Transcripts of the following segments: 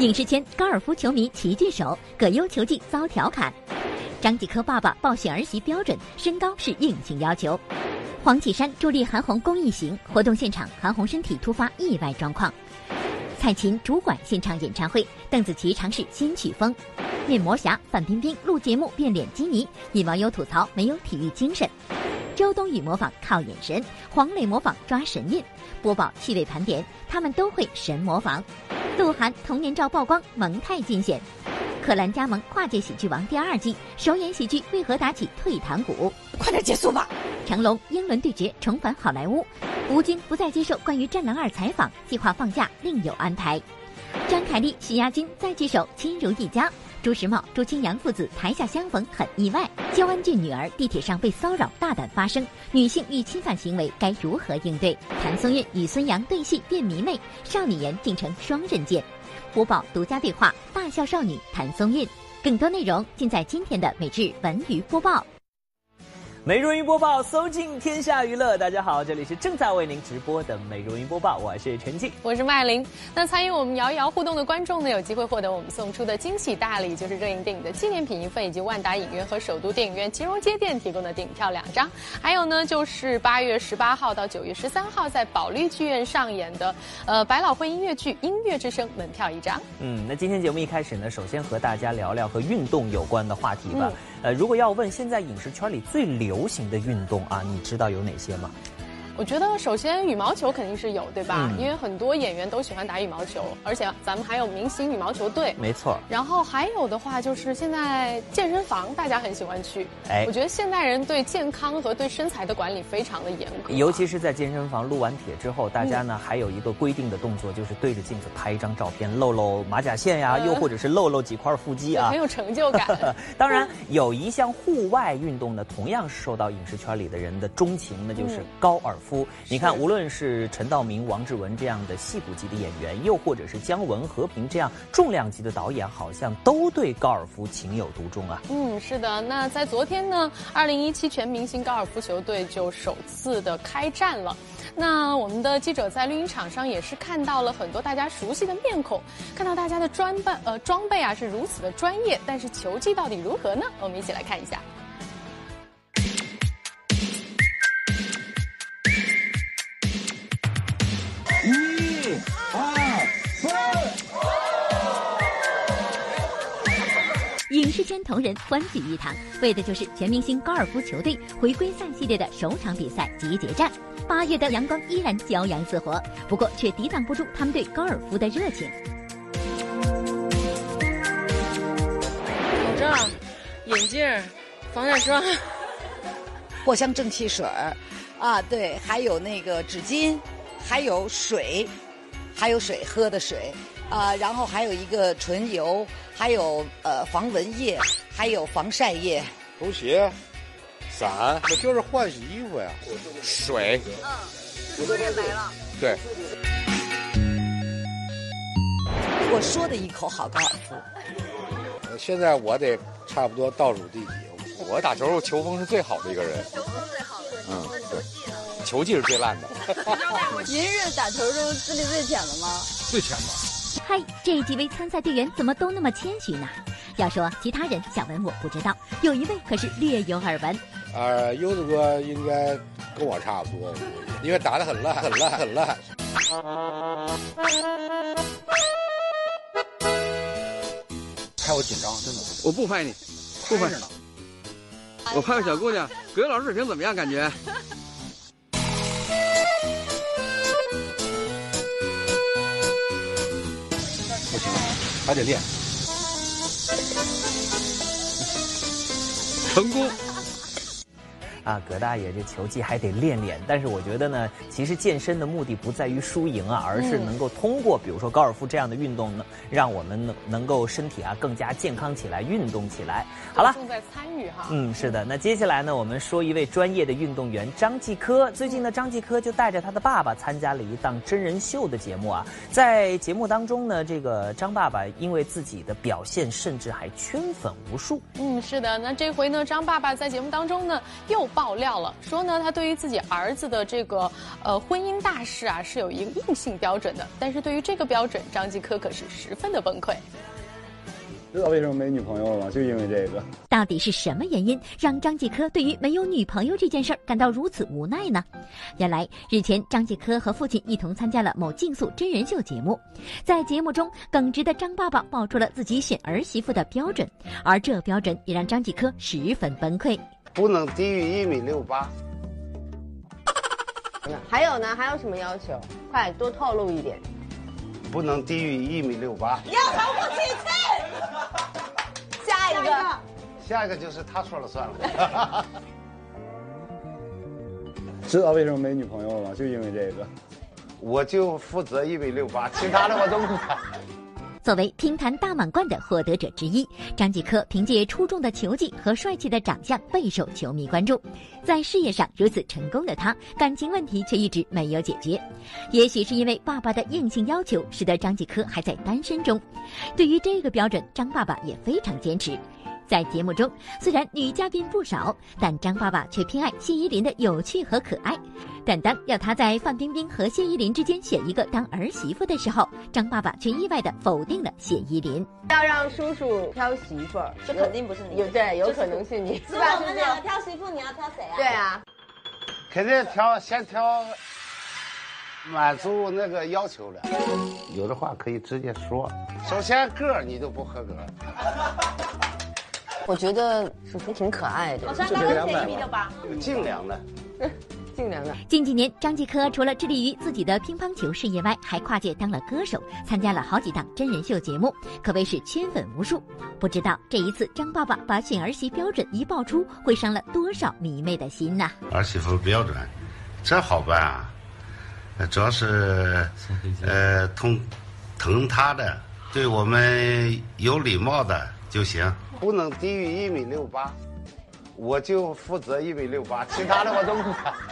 影视圈高尔夫球迷齐聚首，葛优球技遭调侃。张继科爸爸报选儿媳标准，身高是硬性要求。黄绮珊助力韩红公益行活动现场，韩红身体突发意外状况。蔡琴主管现场演唱会，邓紫棋尝试新曲风。面膜侠范冰冰录节目变脸基尼，引网友吐槽没有体育精神。周冬雨模仿靠眼神，黄磊模仿抓神韵。播报趣味盘点，他们都会神模仿。鹿晗童年照曝光，萌态尽显。柯蓝加盟《跨界喜剧王》第二季，首演喜剧为何打起退堂鼓？快点结束吧！成龙英伦对决重返好莱坞，吴京不再接受关于《战狼二》采访，计划放假另有安排。张凯丽、许亚军再聚首，亲如一家。朱时茂、朱清扬父子台下相逢很意外。焦恩俊女儿地铁上被骚扰，大胆发声，女性遇侵犯行为该如何应对？谭松韵与孙杨对戏变迷妹，少女颜竟成双刃剑。播报独家对话，大笑少女谭松韵。更多内容尽在今天的每日文娱播报。美如云播报，搜尽天下娱乐。大家好，这里是正在为您直播的美如云播报，我是陈静，我是麦琳。那参与我们摇一摇互动的观众呢，有机会获得我们送出的惊喜大礼，就是热映电影的纪念品一份，以及万达影院和首都电影院金融街店提供的电影票两张。还有呢，就是八月十八号到九月十三号在保利剧院上演的呃百老汇音乐剧《音乐之声》门票一张。嗯，那今天节目一开始呢，首先和大家聊聊和运动有关的话题吧。呃，如果要问现在影视圈里最流行的运动啊，你知道有哪些吗？我觉得首先羽毛球肯定是有，对吧？因为很多演员都喜欢打羽毛球，而且咱们还有明星羽毛球队。没错。然后还有的话就是现在健身房大家很喜欢去。哎，我觉得现代人对健康和对身材的管理非常的严格。尤其是在健身房录完铁之后，大家呢还有一个规定的动作，就是对着镜子拍一张照片，露露马甲线呀，又或者是露露几块腹肌啊，很有成就感。当然，有一项户外运动呢，同样是受到影视圈里的人的钟情，那就是高尔夫。你看，无论是陈道明、王志文这样的戏骨级的演员，又或者是姜文、和平这样重量级的导演，好像都对高尔夫情有独钟啊。嗯，是的。那在昨天呢，二零一七全明星高尔夫球队就首次的开战了。那我们的记者在绿茵场上也是看到了很多大家熟悉的面孔，看到大家的装扮呃装备啊是如此的专业，但是球技到底如何呢？我们一起来看一下。影视圈同仁欢聚一堂，为的就是全明星高尔夫球队回归赛系列的首场比赛集结战。八月的阳光依然骄阳似火，不过却抵挡不住他们对高尔夫的热情。口罩、眼镜、防晒霜、藿香正气水儿，啊，对，还有那个纸巾，还有水，还有水喝的水。啊，然后还有一个唇油，还有呃防蚊液，还有防晒液，球鞋、伞，我就是换洗衣服呀。水，嗯，我也没了。对。我说的一口好高尔夫。现在我得差不多倒数第几？我打球球风是最好的一个人。球技是最烂的。您是打球中资历最浅的吗？最浅吧。嗨，这几位参赛队员怎么都那么谦虚呢？要说其他人，小文我不知道，有一位可是略有耳闻。呃，优子哥应该跟我差不多，因为打得很烂，很烂，很烂。拍我紧张，真的。我不拍你，不拍。我拍个小姑娘，葛优老师水平怎么样？感觉？还得练，成功。啊，葛大爷这球技还得练练，但是我觉得呢，其实健身的目的不在于输赢啊，而是能够通过比如说高尔夫这样的运动呢，让我们能能够身体啊更加健康起来，运动起来。好了，重在参与哈。嗯，是的。那接下来呢，我们说一位专业的运动员张继科。最近呢，张继科就带着他的爸爸参加了一档真人秀的节目啊。在节目当中呢，这个张爸爸因为自己的表现，甚至还圈粉无数。嗯，是的。那这回呢，张爸爸在节目当中呢又。爆料了，说呢，他对于自己儿子的这个呃，婚姻大事啊是有一个硬性标准的，但是对于这个标准，张继科可是十分的崩溃。知道为什么没女朋友了吗？就因为这个。到底是什么原因让张继科对于没有女朋友这件事儿感到如此无奈呢？原来日前张继科和父亲一同参加了某竞速真人秀节目，在节目中耿直的张爸爸报出了自己选儿媳妇的标准，而这标准也让张继科十分崩溃。不能低于一米六八。还有呢？还有什么要求？快多透露一点。不能低于一米六八。要超过几次？下一个。下一个就是他说了算了。知道为什么没女朋友了吗？就因为这个。我就负责一米六八，其他的我都不管。作为乒坛大满贯的获得者之一，张继科凭借出众的球技和帅气的长相备受球迷关注。在事业上如此成功的他，感情问题却一直没有解决。也许是因为爸爸的硬性要求，使得张继科还在单身中。对于这个标准，张爸爸也非常坚持。在节目中，虽然女嘉宾不少，但张爸爸却偏爱谢依霖的有趣和可爱。但当要他在范冰冰和谢依霖之间选一个当儿媳妇的时候，张爸爸却意外的否定了谢依霖。要让叔叔挑媳妇儿，这肯定不是你。有对，有可能是你。是吧？我们两个挑媳妇，你要挑谁啊？对啊，肯定挑先挑满足那个要求的。有的话可以直接说。首先个儿你都不合格。我觉得叔叔挺可爱的，我身高一米六八，净量的，尽量的。近几年，张继科除了致力于自己的乒乓球事业外，还跨界当了歌手，参加了好几档真人秀节目，可谓是圈粉无数。不知道这一次张爸爸把选儿媳标准一爆出，会伤了多少迷妹的心呢？儿媳妇标准，这好办啊，主要是呃，疼疼她的，对我们有礼貌的就行。不能低于一米六八，我就负责一米六八，其他的我都不管。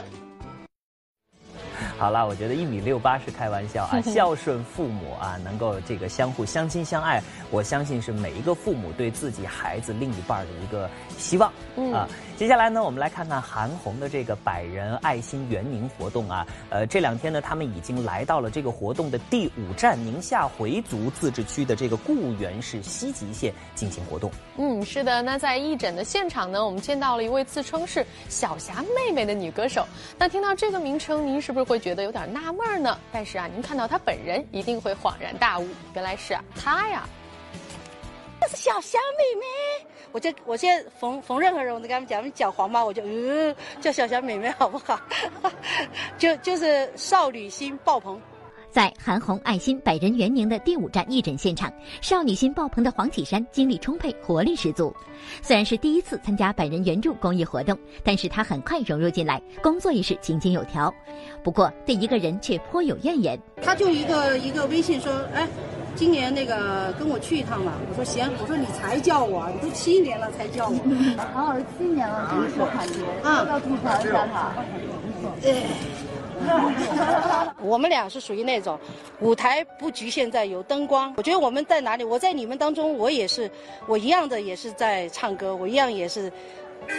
好了，我觉得一米六八是开玩笑啊，孝顺父母啊，能够这个相互相亲相爱，我相信是每一个父母对自己孩子另一半的一个希望啊。接下来呢，我们来看看韩红的这个百人爱心援宁活动啊。呃，这两天呢，他们已经来到了这个活动的第五站宁夏回族自治区的这个固原市西吉县进行活动。嗯，是的。那在义诊的现场呢，我们见到了一位自称是小霞妹妹的女歌手。那听到这个名称，您是不是会觉得有点纳闷呢？但是啊，您看到她本人，一定会恍然大悟，原来是，她呀。这是小香妹妹，我就我现在逢逢任何人，我都跟他们讲，你脚黄妈？我就呃叫小香妹妹好不好？就就是少女心爆棚。在韩红爱心百人援宁的第五站义诊现场，少女心爆棚的黄绮珊精力充沛，活力十足。虽然是第一次参加百人援助公益活动，但是她很快融入进来，工作也是井井有条。不过对一个人却颇有怨言。他就一个一个微信说，哎。今年那个跟我去一趟吧，我说行，我说你才叫我，你都七年了才叫我，好好七年了，真是感觉，啊，要吐槽一下他。对，我们俩是属于那种舞台不局限在有灯光，我觉得我们在哪里，我在你们当中，我也是，我一样的也是在唱歌，我一样也是，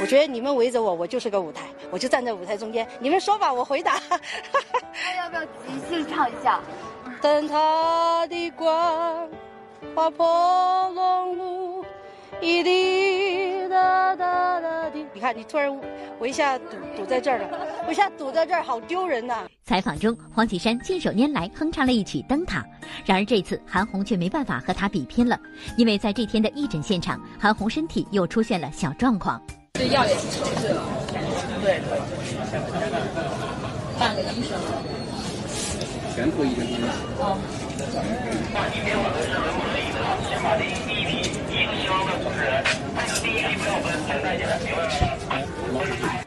我觉得你们围着我，我就是个舞台，我就站在舞台中间，你们说吧，我回答。那要不要即兴唱一下？灯塔的光划破浓雾，一滴答答答滴。你看，你突然我一下堵堵在这儿了，我一下堵在这儿，好丢人呐！采访中，黄绮珊信手拈来哼唱了一曲《灯塔》，然而这次韩红却没办法和她比拼了，因为在这天的义诊现场，韩红身体又出现了小状况。这药也是抽血了，对，半个医生。全脱衣的哦。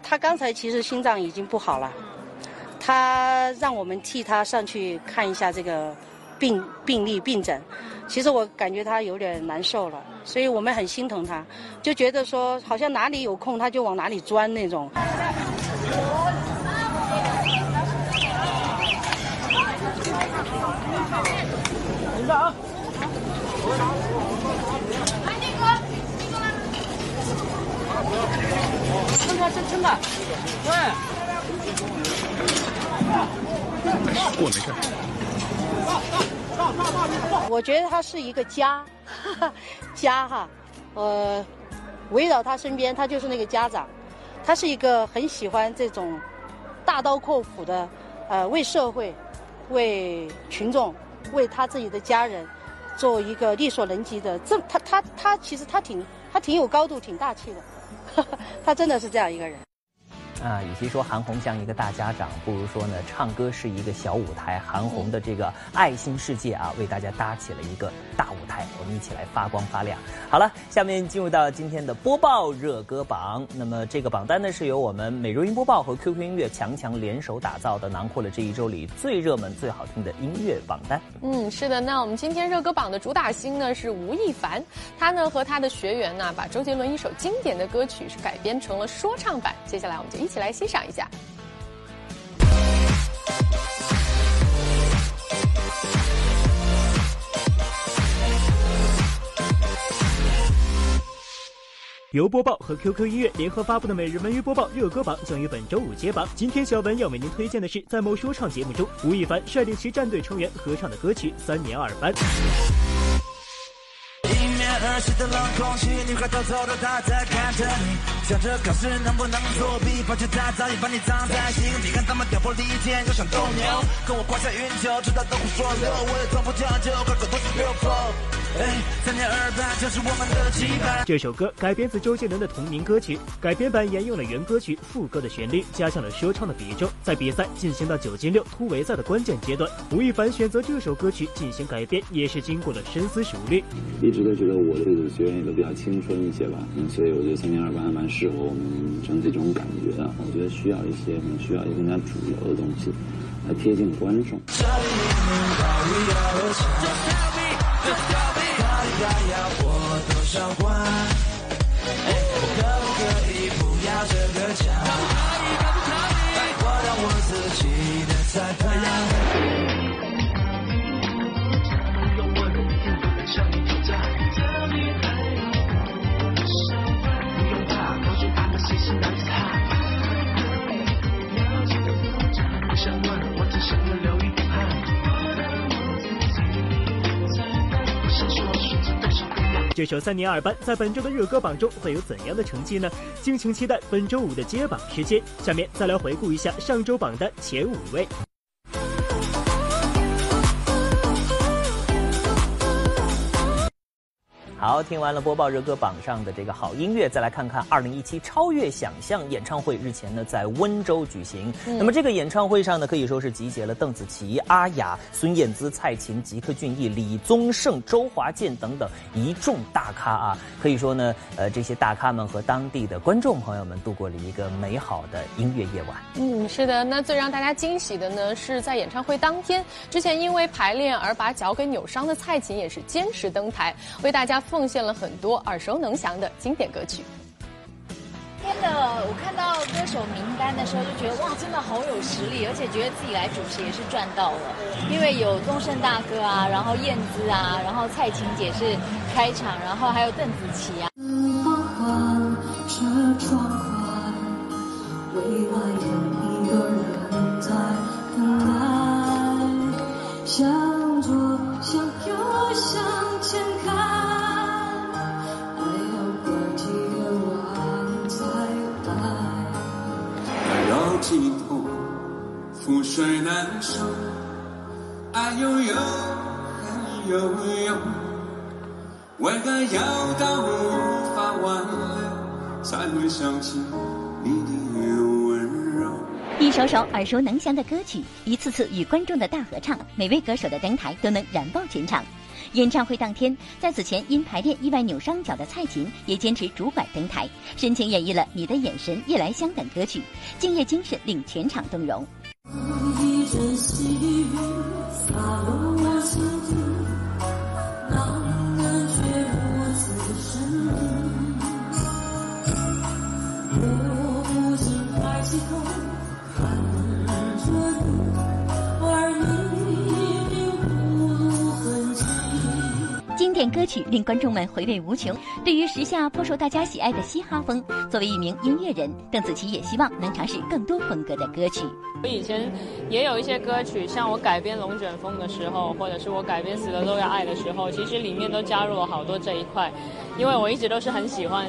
他刚才其实心脏已经不好了，他让我们替他上去看一下这个病病历病诊。其实我感觉他有点难受了，所以我们很心疼他，就觉得说好像哪里有空他就往哪里钻那种。等着啊！来，那个，撑着，撑撑着，对。过没事。我觉得他是一个家，家哈，呃，围绕他身边，他就是那个家长，他是一个很喜欢这种大刀阔斧的，呃，为社会、为群众、为他自己的家人做一个力所能及的。这他他他其实他挺他挺有高度、挺大气的，他真的是这样一个人。啊，与其说韩红像一个大家长，不如说呢，唱歌是一个小舞台。韩红的这个爱心世界啊，为大家搭起了一个大舞台，我们一起来发光发亮。好了，下面进入到今天的播报热歌榜。那么这个榜单呢，是由我们美如音播报和 QQ 音乐强强联手打造的，囊括了这一周里最热门、最好听的音乐榜单。嗯，是的。那我们今天热歌榜的主打星呢是吴亦凡，他呢和他的学员呢，把周杰伦一首经典的歌曲是改编成了说唱版。接下来我们就一。一起来欣赏一下。由播报和 QQ 音乐联合发布的每日文娱播报热歌榜将于本周五揭榜。今天小文要为您推荐的是，在某说唱节目中，吴亦凡率领其战队成员合唱的歌曲《三年二班》。儿时的冷空气，女孩偷偷的她在看着你，想着考试能不能作弊，抱歉她早已把你藏在心底。看他们挑拨离间，又想斗牛，跟我胯下运球，知道都不说溜，我也从不将就，快快都是六分。三年二班就是我们的期盼。这首歌改编自周杰伦的同名歌曲，改编版沿用了原歌曲副歌的旋律，加上了说唱的比重。在比赛进行到九进六突围赛的关键阶段，吴亦凡选择这首歌曲进行改编，也是经过了深思熟虑。一直都觉得我的这个学员也都比较青春一些吧，嗯，所以我觉得三年二班还蛮适合我们整体这种感觉的。我觉得需要一些，可能需要一些更加主流的东西，来贴近观众。还要过多少关？可不可以不要这个奖？可以，可不可以？我当我自己的裁这首《三年二班》在本周的热歌榜中会有怎样的成绩呢？敬请期待本周五的揭榜时间。下面再来回顾一下上周榜单前五位。好，听完了播报热歌榜上的这个好音乐，再来看看二零一七超越想象演唱会日前呢在温州举行。那么这个演唱会上呢，可以说是集结了邓紫棋、阿雅、孙燕姿、蔡琴、吉克隽逸、李宗盛、周华健等等一众大咖啊。可以说呢，呃，这些大咖们和当地的观众朋友们度过了一个美好的音乐夜晚。嗯，是的。那最让大家惊喜的呢，是在演唱会当天，之前因为排练而把脚给扭伤的蔡琴也是坚持登台，为大家。奉献了很多耳熟能详的经典歌曲。天的，我看到歌手名单的时候就觉得哇，真的好有实力，而且觉得自己来主持也是赚到了，因为有东盛大哥啊，然后燕姿啊，然后蔡琴姐是开场，然后还有邓紫棋啊。覆水难收，爱悠悠，恨悠悠，为何要到无法挽留，才会想起你的温柔？一首首耳熟能详的歌曲，一次次与观众的大合唱，每位歌手的登台都能燃爆全场。演唱会当天，在此前因排练意外扭伤脚的蔡琴，也坚持主管登台，深情演绎了《你的眼神》《夜来香》等歌曲，敬业精神令全场动容。歌曲令观众们回味无穷。对于时下颇受大家喜爱的嘻哈风，作为一名音乐人，邓紫棋也希望能尝试更多风格的歌曲。我以前也有一些歌曲，像我改编《龙卷风》的时候，或者是我改编《死了都要爱》的时候，其实里面都加入了好多这一块，因为我一直都是很喜欢。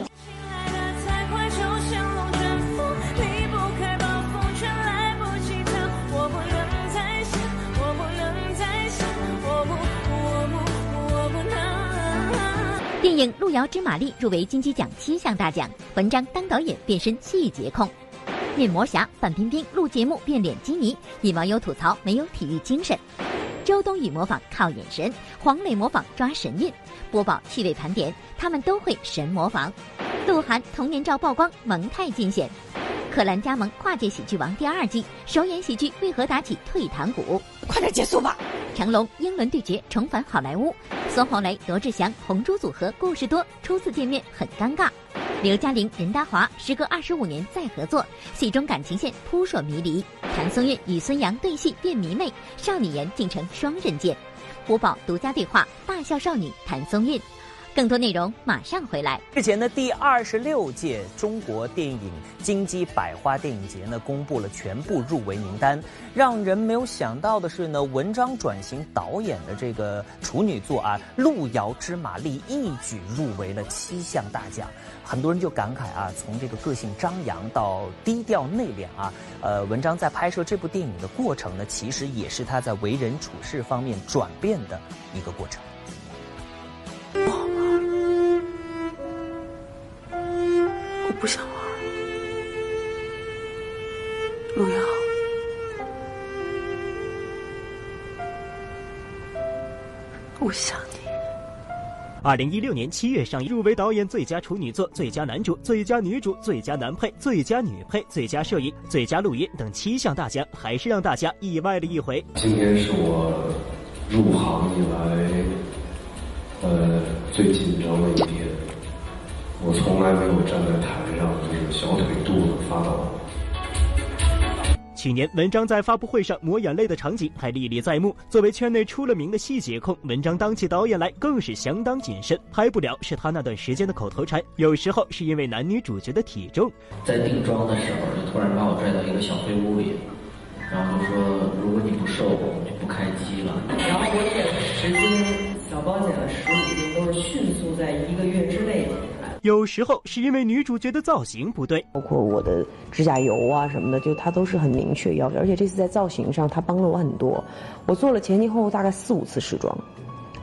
电影《路遥知马力》入围金鸡奖七项大奖，文章当导演变身细节控。面膜侠范冰冰录节目变脸基尼，引网友吐槽没有体育精神。周冬雨模仿靠眼神，黄磊模仿抓神韵。播报趣味盘点，他们都会神模仿。鹿晗童年照曝光，萌态尽显。柯蓝加盟跨界喜剧王第二季，首演喜剧为何打起退堂鼓？快点结束吧！成龙英伦对决重返好莱坞，孙红雷罗志祥红猪组合故事多，初次见面很尴尬。刘嘉玲任达华时隔二十五年再合作，戏中感情线扑朔迷离。谭松韵与孙杨对戏变迷妹，少女颜竟成双刃剑。胡宝独家对话大笑少女谭松韵。更多内容马上回来。日前的第二十六届中国电影金鸡百花电影节呢，公布了全部入围名单。让人没有想到的是呢，文章转型导演的这个处女作啊，《路遥知马力》一举入围了七项大奖。很多人就感慨啊，从这个个性张扬到低调内敛啊，呃，文章在拍摄这部电影的过程呢，其实也是他在为人处事方面转变的一个过程。不想玩，路遥，我想你。二零一六年七月上映，入围导演最佳处女作、最佳男主、最佳女主、最佳男配、最佳女配、最佳摄影、最佳录音等七项大奖，还是让大家意外的一回。今天是我入行以来，呃，最紧张的一天。我从来没有站在台上就是小腿肚子发抖。去年，文章在发布会上抹眼泪的场景还历历在目。作为圈内出了名的细节控，文章当起导演来更是相当谨慎。拍不了是他那段时间的口头禅，有时候是因为男女主角的体重。在定妆的时候，就突然把我拽到一个小黑屋里，然后就说：“如果你不瘦，我们就不开机了。”然后我减了十斤，小包减了十五斤，都是迅速在一个月之内。有时候是因为女主角的造型不对，包括我的指甲油啊什么的，就她都是很明确要求。而且这次在造型上，她帮了我很多。我做了前前后后大概四五次试妆，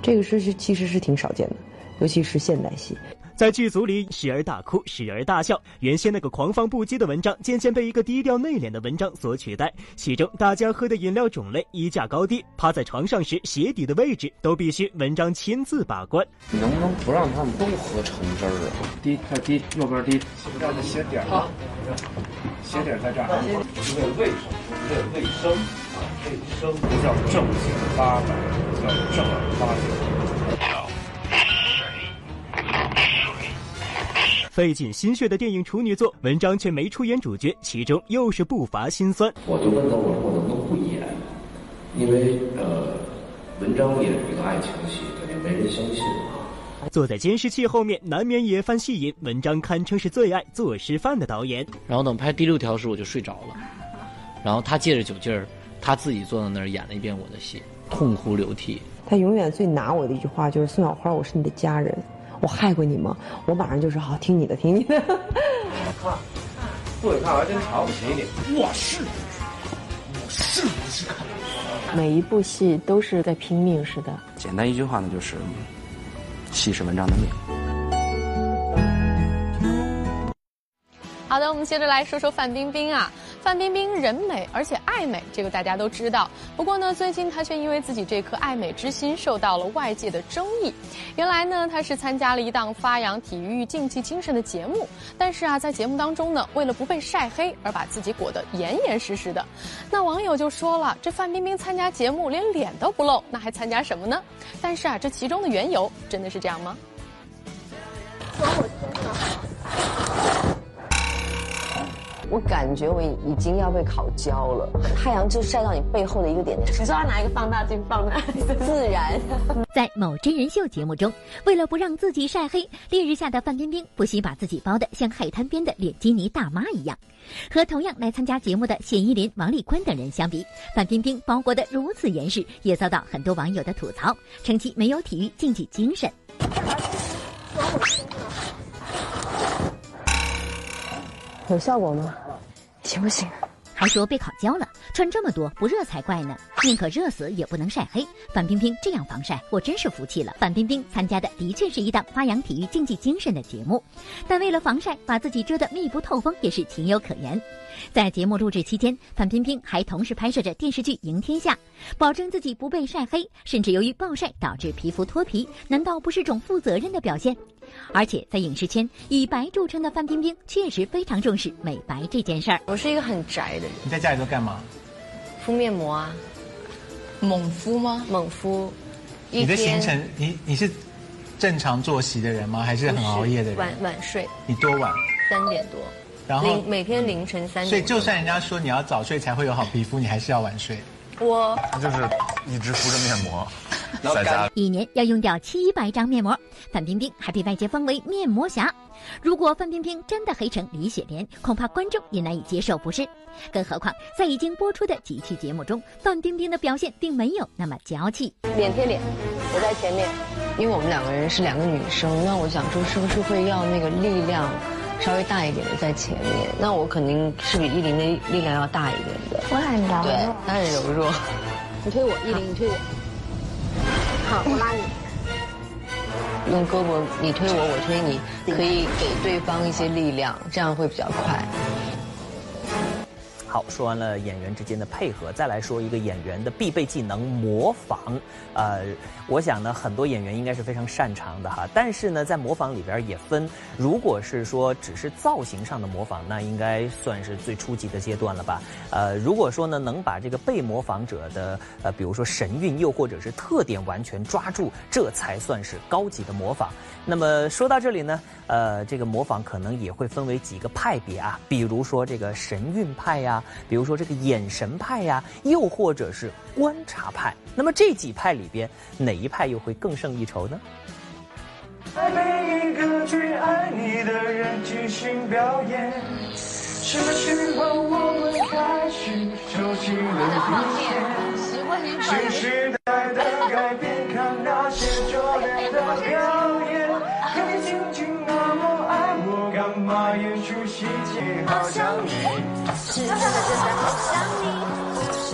这个是是其实是挺少见的，尤其是现代戏。在剧组里，时而大哭，时而大笑。原先那个狂放不羁的文章，渐渐被一个低调内敛的文章所取代。其中，大家喝的饮料种类、衣架高低、趴在床上时鞋底的位置，都必须文章亲自把关。你能不能不让他们都喝橙汁儿啊？低，太低，右边低，让这鞋底儿啊，鞋底儿在这儿。为卫生，为卫生啊，卫生不叫正经八百，叫正儿八经。费尽心血的电影处女作，文章却没出演主角，其中又是不乏心酸。我就问他，我说我能不能不演？因为呃，文章也是一个爱情戏，感觉没人相信啊。坐在监视器后面，难免也犯戏瘾。文章堪称是最爱做示范的导演。然后等拍第六条时，我就睡着了。然后他借着酒劲儿，他自己坐在那儿演了一遍我的戏，痛哭流涕。他永远最拿我的一句话就是：“宋小花，我是你的家人。”我害过你吗？我马上就说好，听你的，听你的。看，不许看，我还真瞧不起你。我是，我是不是看？每一部戏都是在拼命似的。简单一句话呢，就是，戏是文章的命。好的，我们接着来说说范冰冰啊。范冰冰人美而且爱美，这个大家都知道。不过呢，最近她却因为自己这颗爱美之心受到了外界的争议。原来呢，她是参加了一档发扬体育竞技精神的节目，但是啊，在节目当中呢，为了不被晒黑而把自己裹得严严实实的。那网友就说了：“这范冰冰参加节目连脸都不露，那还参加什么呢？”但是啊，这其中的缘由真的是这样吗？我我感觉我已经要被烤焦了，太阳就晒到你背后的一个点点。你说要拿一个放大镜放大，自然。在某真人秀节目中，为了不让自己晒黑，烈日下的范冰冰不惜把自己包得像海滩边的脸基尼大妈一样。和同样来参加节目的谢依霖、王丽坤等人相比，范冰冰包裹得如此严实，也遭到很多网友的吐槽，称其没有体育竞技精神。有效果吗？行不行？还说被烤焦了，穿这么多不热才怪呢！宁可热死也不能晒黑。范冰冰这样防晒，我真是服气了。范冰冰参加的的确是一档发扬体育竞技精神的节目，但为了防晒，把自己遮得密不透风也是情有可原。在节目录制期间，范冰冰还同时拍摄着电视剧《赢天下》，保证自己不被晒黑，甚至由于暴晒导致皮肤脱皮，难道不是种负责任的表现？而且在影视圈以白著称的范冰冰，确实非常重视美白这件事儿。我是一个很宅的人。你在家里都干嘛？敷面膜啊。猛敷吗？猛敷。你的行程，你你是正常作息的人吗？还是很熬夜的人？晚晚睡。你多晚？三点多。然后每天凌晨三点。所以就算人家说你要早睡才会有好皮肤，你还是要晚睡。我他就是一直敷着面膜，在家一年要用掉七百张面膜，范冰冰还被外界封为面膜侠。如果范冰冰真的黑成李雪莲，恐怕观众也难以接受，不是？更何况在已经播出的几期节目中，范冰冰的表现并没有那么娇气。脸贴脸，我在前面，因为我们两个人是两个女生，那我想说是不是会要那个力量稍微大一点的在前面？那我肯定是比依林的力量要大一点的。我很柔对，他很柔弱。你推我，依林，你推我。好，我拉你。用胳膊，你推我，我推你，可以给对方一些力量，这样会比较快。好，说完了演员之间的配合，再来说一个演员的必备技能——模仿。呃，我想呢，很多演员应该是非常擅长的哈。但是呢，在模仿里边也分，如果是说只是造型上的模仿，那应该算是最初级的阶段了吧？呃，如果说呢，能把这个被模仿者的呃，比如说神韵，又或者是特点完全抓住，这才算是高级的模仿。那么说到这里呢，呃，这个模仿可能也会分为几个派别啊，比如说这个神韵派呀，比如说这个眼神派呀，又或者是观察派。那么这几派里边，哪一派又会更胜一筹呢？在每一个最爱你的人进行表演，什么时候我们开始熟悉了一些？新时代的改变，看那些拙劣的表演，可你静静那么爱我，干嘛演出细节？好想你，真的真的好想你，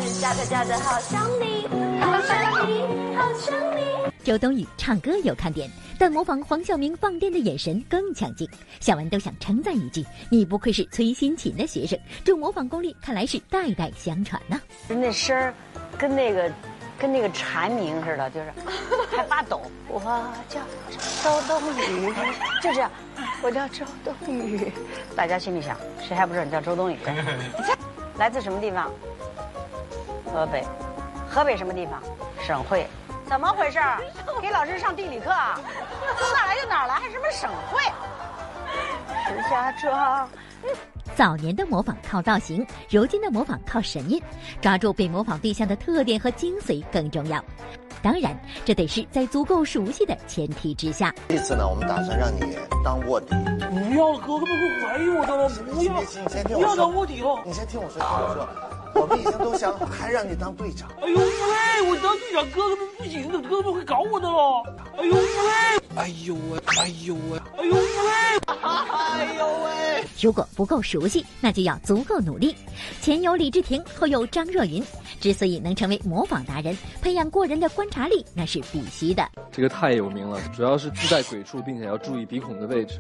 是假的假的好想你，好想你，好想你。周冬雨唱歌有看点，但模仿黄晓明放电的眼神更抢镜。小文都想称赞一句：“你不愧是崔新琴的学生，这模仿功力看来是代代相传呐、那声儿跟那个跟那个蝉鸣似的，就是 还发抖。我叫周冬雨，就这样，我叫周冬雨。大家心里想，谁还不知道你叫周冬雨？来自什么地方？河北。河北什么地方？省会。怎么回事？给老师上地理课啊？说哪儿来就哪儿来，还什么省会？石家庄。早年的模仿靠造型，如今的模仿靠神韵，抓住被模仿对象的特点和精髓更重要。当然，这得是在足够熟悉的前提之下。这次呢，我们打算让你当卧底。不要，哥哥们会怀疑我的了，不要，你先听不要我说。当卧底哦。你先听我说，听我说。我们已经都想好，还让你当队长。哎呦喂，我当队长，哥哥们不行的，哥哥们会搞我的喽。哎呦喂，哎呦喂，哎呦喂，哎呦喂，哎呦喂。如果不够熟悉，那就要足够努力。前有李治廷，后有张若昀，之所以能成为模仿达人，培养过人的观察力，那是必须的。这个太有名了，主要是自带鬼畜，并且要注意鼻孔的位置。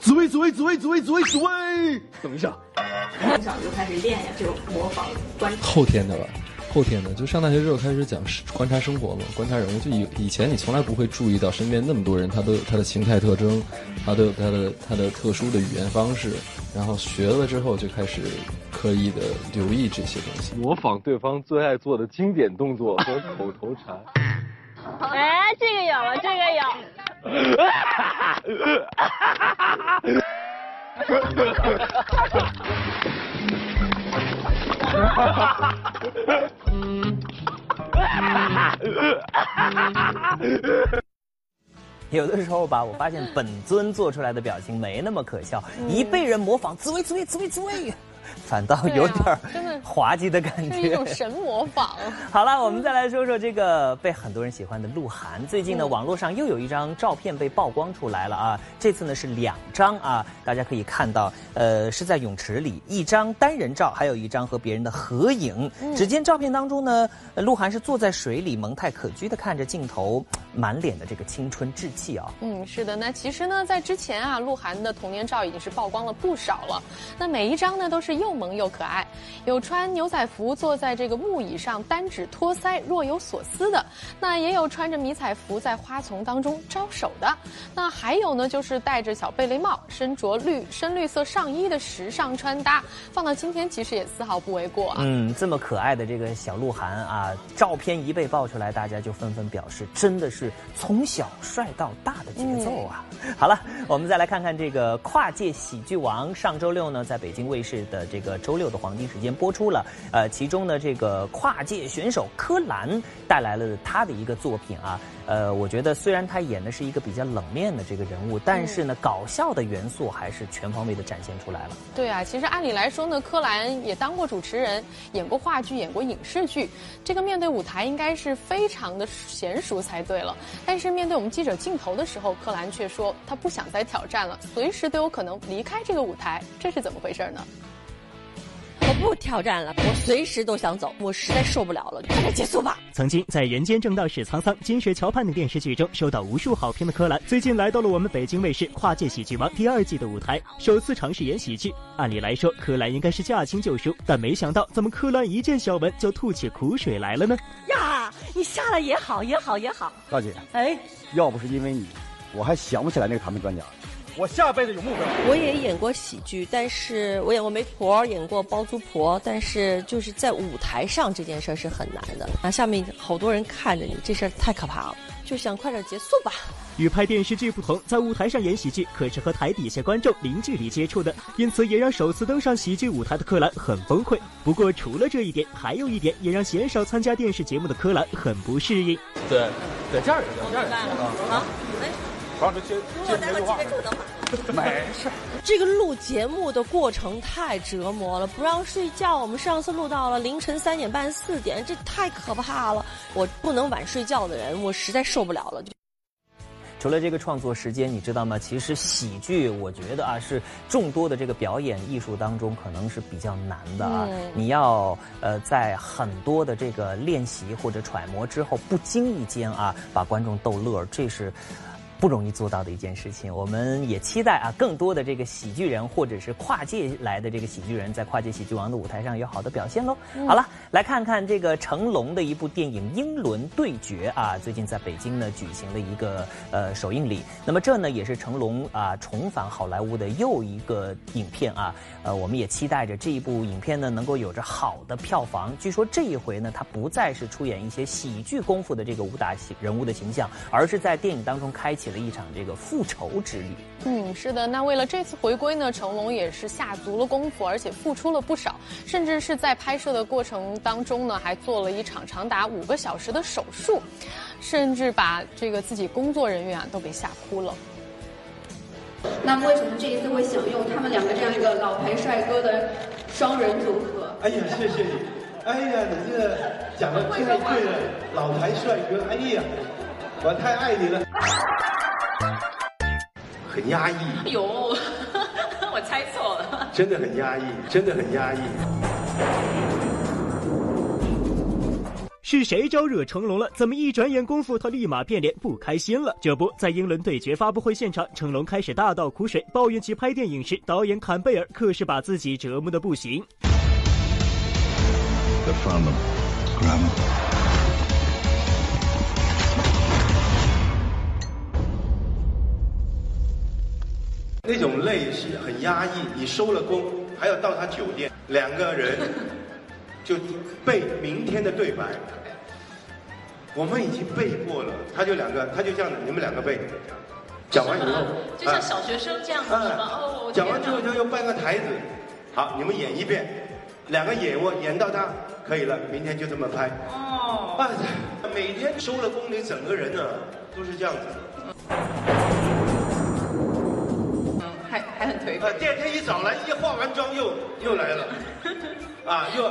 紫薇，紫薇，紫薇，紫薇，紫薇，紫薇。等一下，从小就开始练呀，这种模仿观察。后天的吧，后天的，就上大学之后开始讲观察生活嘛，观察人物。就以以前你从来不会注意到身边那么多人，他都有他的形态特征，他都有他的他的特殊的语言方式。然后学了之后，就开始刻意的留意这些东西，模仿对方最爱做的经典动作和口头禅。哎，这个有了，这个有。有的时候吧，我发现本尊做出来的表情没那么可笑，一被人模仿，紫薇紫薇紫薇紫薇，反倒有点儿 滑稽的感觉是一种。神模仿。好了，我们再来说说这个被很多人喜欢的鹿晗。最近呢，嗯网络上又有一张照片被曝光出来了啊！这次呢是两张啊，大家可以看到，呃，是在泳池里，一张单人照，还有一张和别人的合影。嗯只见照片当中呢，呃鹿晗是坐在水里，萌态可掬的看着镜头，满脸的这个青春稚气啊。嗯，是的。那其实呢，在之前啊，鹿晗的童年照已经是曝光了不少了。那每一张呢，都是又萌又可爱，有穿牛仔服坐在这个木椅上单指托腮若有所思的，那也有穿着迷彩服在花丛当中招手的，那还有呢，就是戴着小贝雷帽，身着绿 深绿色上衣的时尚穿搭，放到今天其实也丝毫不为过啊。嗯，这么可爱的这个小鹿晗啊，照片一被爆出来，大家就纷纷表示，真的是从小帅到大的节奏啊！好了，我们再来看看这个跨界喜剧王，上周六呢，在北京卫视的这个周六的黄金时间播出了。呃，其中呢，这个跨界选手柯蓝带来了他的一个作品啊。呃，我觉得虽然他演的是一个比较冷面的这个人物，但是呢，搞笑的元素还是全方位的展现出来了。对啊，其实按理来说呢，柯蓝也当过主持人，演过话剧，演过影视剧，这个面对舞台应该是非常的娴熟才对了。但是面对我们记者镜头的时候，柯蓝却说他不想再挑战了，随时都有可能离开这个舞台，这是怎么回事呢？我不挑战了，我随时都想走，我实在受不了了，快点结束吧。曾经在《人间正道是沧桑》《金水桥畔》的电视剧中收到无数好评的柯蓝，最近来到了我们北京卫视《跨界喜剧王》第二季的舞台，首次尝试演喜剧。按理来说，柯蓝应该是驾轻就熟，但没想到怎么柯蓝一见小文就吐起苦水来了呢？呀，你下来也好，也好，也好。大姐，哎，要不是因为你，我还想不起来那个谈判专家。我下辈子有目标。我也演过喜剧，但是我演过媒婆，演过包租婆，但是就是在舞台上这件事儿是很难的啊！下面好多人看着你，这事儿太可怕了，就想快点结束吧。与拍电视剧不同，在舞台上演喜剧可是和台底下观众零距离接触的，因此也让首次登上喜剧舞台的柯蓝很崩溃。不过除了这一点，还有一点也让鲜少参加电视节目的柯蓝很不适应。对，对，这样也行，这样也行啊。好，你们好，这接接待会儿接着住等会儿。没事。这个录节目的过程太折磨了，不让睡觉。我们上次录到了凌晨三点半、四点，这太可怕了。我不能晚睡觉的人，我实在受不了了。除了这个创作时间，你知道吗？其实喜剧，我觉得啊，是众多的这个表演艺术当中，可能是比较难的啊。嗯你要呃，在很多的这个练习或者揣摩之后，不经意间啊，把观众逗乐，这是。不容易做到的一件事情，我们也期待啊，更多的这个喜剧人或者是跨界来的这个喜剧人，在跨界喜剧王的舞台上有好的表现喽。嗯好了，来看看这个成龙的一部电影《英伦对决》啊，最近在北京呢举行了一个呃首映礼。那么这呢也是成龙啊重返好莱坞的又一个影片啊，呃，我们也期待着这一部影片呢能够有着好的票房。据说这一回呢，他不再是出演一些喜剧功夫的这个武打形人物的形象，而是在电影当中开启了一场这个复仇之旅。嗯，是的。那为了这次回归呢，成龙也是下足了功夫，而且付出了不少，甚至是在拍摄的过程当中呢，还做了一场长达五个小时的手术，甚至把这个自己工作人员啊都给吓哭了。那么为什么这一次会想用他们两个这样一个老牌帅哥的双人组合？哎呀，谢谢你！哎呀，你这讲的太对了，老牌帅哥，哎呀，我太爱你了。很压抑，哎呦，我猜错了。真的很压抑，真的很压抑。是谁招惹成龙了？怎么一转眼功夫他立马变脸，不开心了？这不在英伦对决发布会现场，成龙开始大倒苦水，抱怨其拍电影时导演坎贝尔可是把自己折磨的不行。They found them. Grab them. 压抑，你收了工还要到他酒店，两个人就背明天的对白。我们已经背过了，他就两个，他就这样子，你们两个背。讲完以后，就像小学生这样子是吗？哦，讲完之后就又搬个台子，好，你们演一遍，两个演我演到他可以了，明天就这么拍。哦，哎，每天收了工，你整个人呢都是这样子。嗯，第二天一早来，一化完妆又又来了，啊，又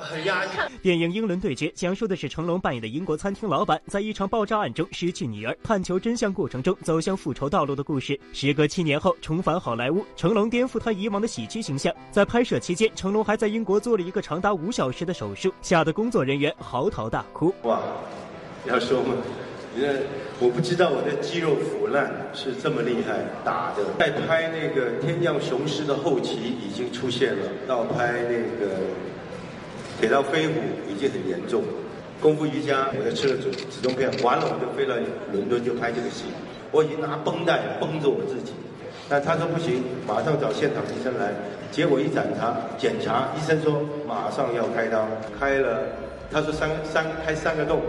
很压抑。电影《英伦对决》讲述的是成龙扮演的英国餐厅老板在一场爆炸案中失去女儿，探求真相过程中走向复仇道路的故事。时隔七年后重返好莱坞，成龙颠覆他以往的喜剧形象。在拍摄期间，成龙还在英国做了一个长达五小时的手术，吓得工作人员嚎啕大哭。哇，要说嘛，你看，我不知道我的肌肉腐烂是这么厉害打的。在拍那个《天降雄狮》的后期已经出现了，到拍那个《铁道飞虎》已经很严重。功夫瑜伽我就吃了止止痛片，完了我就飞到伦敦就拍这个戏。我已经拿绷带绷着我自己，但他说不行，马上找现场医生来。结果一检查，检查医生说马上要开刀，开了，他说三三开三个洞。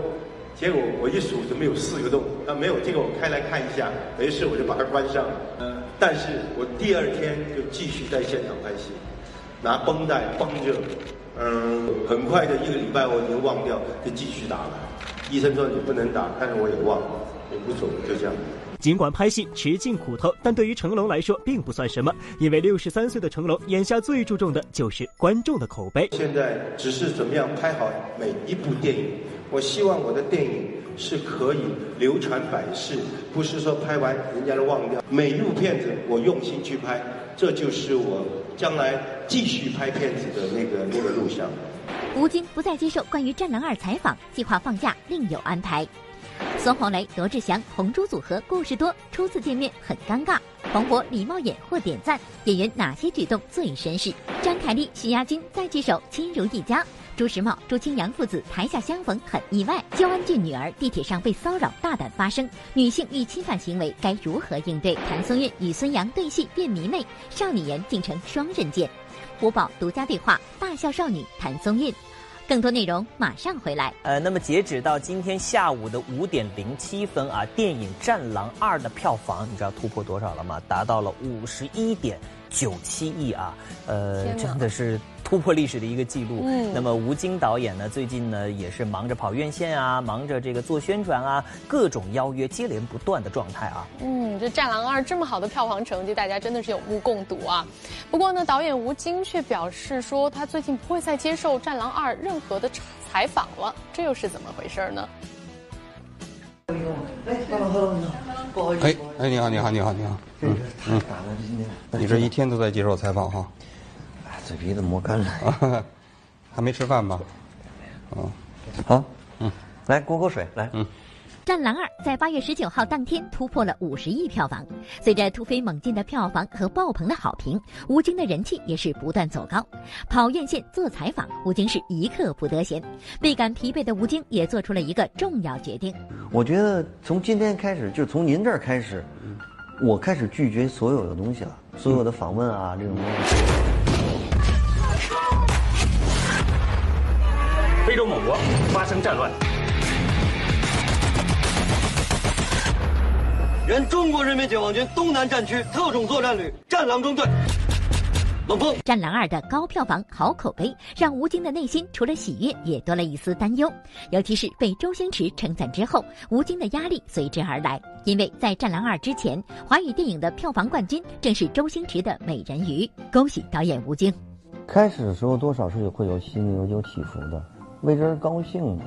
结果我一数怎么有四个洞？啊，没有，这个我开来看一下，没事我就把它关上。嗯，但是我第二天就继续在现场拍戏，拿绷带绷着，嗯，很快的一个礼拜我已经忘掉，就继续打了。医生说你不能打，但是我也忘了，也无所谓，就这样。尽管拍戏吃尽苦头，但对于成龙来说并不算什么，因为六十三岁的成龙眼下最注重的就是观众的口碑。现在只是怎么样拍好每一部电影。我希望我的电影是可以流传百世，不是说拍完人家都忘掉。每一部片子我用心去拍，这就是我将来继续拍片子的那个那个路向。吴京不再接受关于《战狼二》采访，计划放假另有安排。孙红雷、罗志祥、红猪组合故事多，初次见面很尴尬。黄渤礼貌演或点赞，演员哪些举动最绅士？张凯丽、许亚军再聚首，亲如一家。朱时茂、朱清扬父子台下相逢很意外。焦安俊女儿地铁上被骚扰大胆发声，女性遇侵犯行为该如何应对？谭松韵与孙杨对戏变迷妹，少女颜竟成双刃剑。播报独家对话，大笑少女谭松韵。更多内容马上回来。呃，那么截止到今天下午的五点零七分啊，电影《战狼二》的票房你知道突破多少了吗？达到了五十一点九七亿啊！呃，真的是突破历史的一个记录。嗯。那么吴京导演呢，最近呢也是忙着跑院线啊，忙着这个做宣传啊，各种邀约接连不断的状态啊。嗯，这《战狼二》这么好的票房成绩，大家真的是有目共睹啊。不过呢，导演吴京却表示说，他最近不会再接受《战狼二》任何的采访了，这又是怎么回事呢？哎哎，你好，你好，你好，你好。嗯嗯，你这一天都在接受采访哈？嘴皮子磨干了。还没吃饭吧？嗯，好，嗯，来喝口水，来，嗯。《战狼二》在八月十九号当天突破了五十亿票房，随着突飞猛进的票房和爆棚的好评，吴京的人气也是不断走高。跑院线做采访，吴京是一刻不得闲。倍感疲惫的吴京也做出了一个重要决定。我觉得从今天开始，就从您这儿开始，我开始拒绝所有的东西了，所有的访问啊这种东西。非洲某国发生战乱。原中国人民解放军东南战区特种作战旅战狼中队，冷锋。《战狼二》的高票房、好口碑，让吴京的内心除了喜悦，也多了一丝担忧。尤其是被周星驰称赞之后，吴京的压力随之而来。因为在《战狼二》之前，华语电影的票房冠军正是周星驰的《美人鱼》。恭喜导演吴京！开始的时候多少是会有心里有有起伏的，为之而高兴嘛。